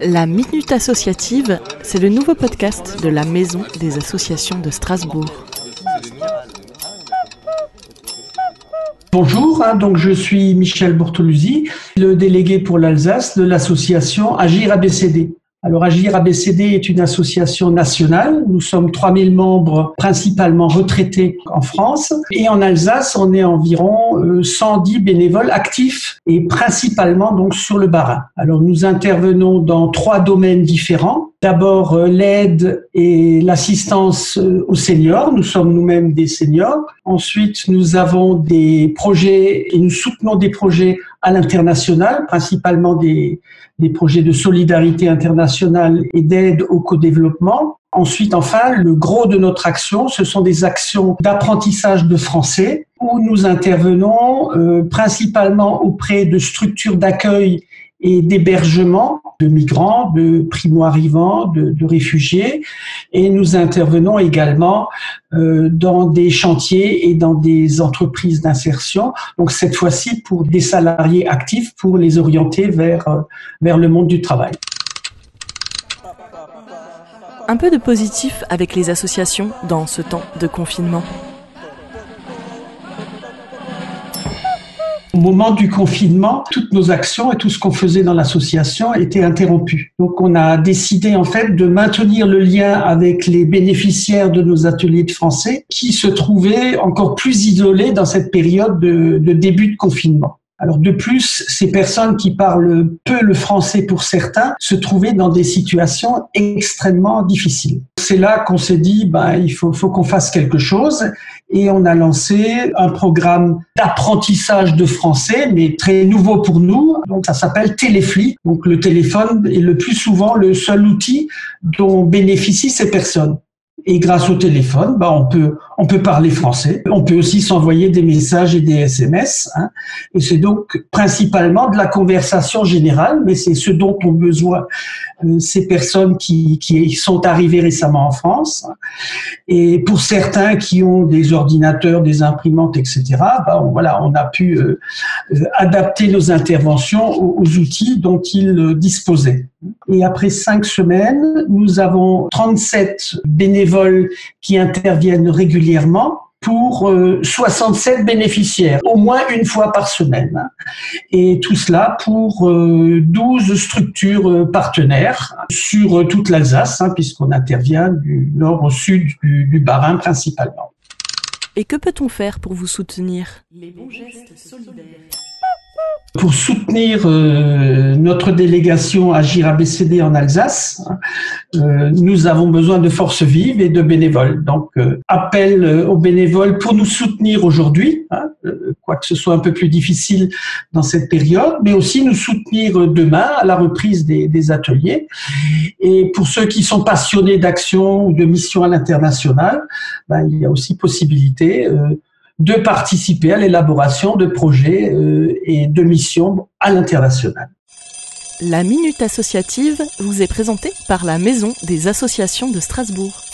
La Minute Associative, c'est le nouveau podcast de la Maison des Associations de Strasbourg. Bonjour, hein, donc je suis Michel Bortoluzzi, le délégué pour l'Alsace de l'association Agir ABCD. Alors Agir ABCD est une association nationale. Nous sommes 3000 membres principalement retraités en France. Et en Alsace, on est environ 110 euh, bénévoles actifs et principalement donc sur le Bas-Rhin. Alors nous intervenons dans trois domaines différents. D'abord euh, l'aide et l'assistance euh, aux seniors. Nous sommes nous-mêmes des seniors. Ensuite, nous avons des projets et nous soutenons des projets à l'international, principalement des, des projets de solidarité internationale et d'aide au co-développement. Ensuite, enfin, le gros de notre action, ce sont des actions d'apprentissage de français où nous intervenons euh, principalement auprès de structures d'accueil et d'hébergement de migrants, de primo-arrivants, de, réfugiés. Et nous intervenons également euh, dans des chantiers et dans des entreprises d'insertion. Donc cette fois-ci pour des salariés actifs, pour les orienter vers, euh, vers le monde du travail. Un peu de positif avec les associations dans ce temps de confinement. Au moment du confinement, toutes nos actions et tout ce qu'on faisait dans l'association étaient interrompues. Donc on a décidé en fait de maintenir le lien avec les bénéficiaires de nos ateliers de français qui se trouvaient encore plus isolés dans cette période de, début de confinement. Alors de plus, ces personnes qui parlent peu le français pour certains se trouvaient dans des situations extrêmement difficiles. C'est là qu'on s'est dit, ben, il faut qu'on fasse quelque chose et on a lancé un programme d'apprentissage de français, mais très nouveau pour nous. Donc ça s'appelle Téléfli. Donc le téléphone est le plus souvent le seul outil dont bénéficient ces personnes. Et grâce au téléphone, bah, on peut on peut parler français. On peut aussi s'envoyer des messages et des SMS. Hein. Et c'est donc principalement de la conversation générale, mais c'est ce dont ont besoin ces personnes qui, qui sont arrivées récemment en France. Et pour certains qui ont des ordinateurs, des imprimantes, etc., bah, on, voilà, on a pu euh, euh, adapter nos interventions aux, aux outils dont ils disposaient. Et après cinq semaines, nous avons 37 bénévoles qui interviennent régulièrement pour 67 bénéficiaires, au moins une fois par semaine. Et tout cela pour 12 structures partenaires sur toute l'Alsace, hein, puisqu'on intervient du nord au sud du, du Bas-Rhin principalement. Et que peut-on faire pour vous soutenir? Les bons gestes solidaires. Pour soutenir euh, notre délégation Agir ABCD en Alsace, euh, nous avons besoin de forces vives et de bénévoles. Donc, euh, appel aux bénévoles pour nous soutenir aujourd'hui, hein, quoi que ce soit un peu plus difficile dans cette période, mais aussi nous soutenir demain à la reprise des, des ateliers. Et pour ceux qui sont passionnés d'action ou de mission à l'international, ben, il y a aussi possibilité de participer à l'élaboration de projets euh, et de missions à l'international. La Minute Associative vous est présentée par la Maison des Associations de Strasbourg.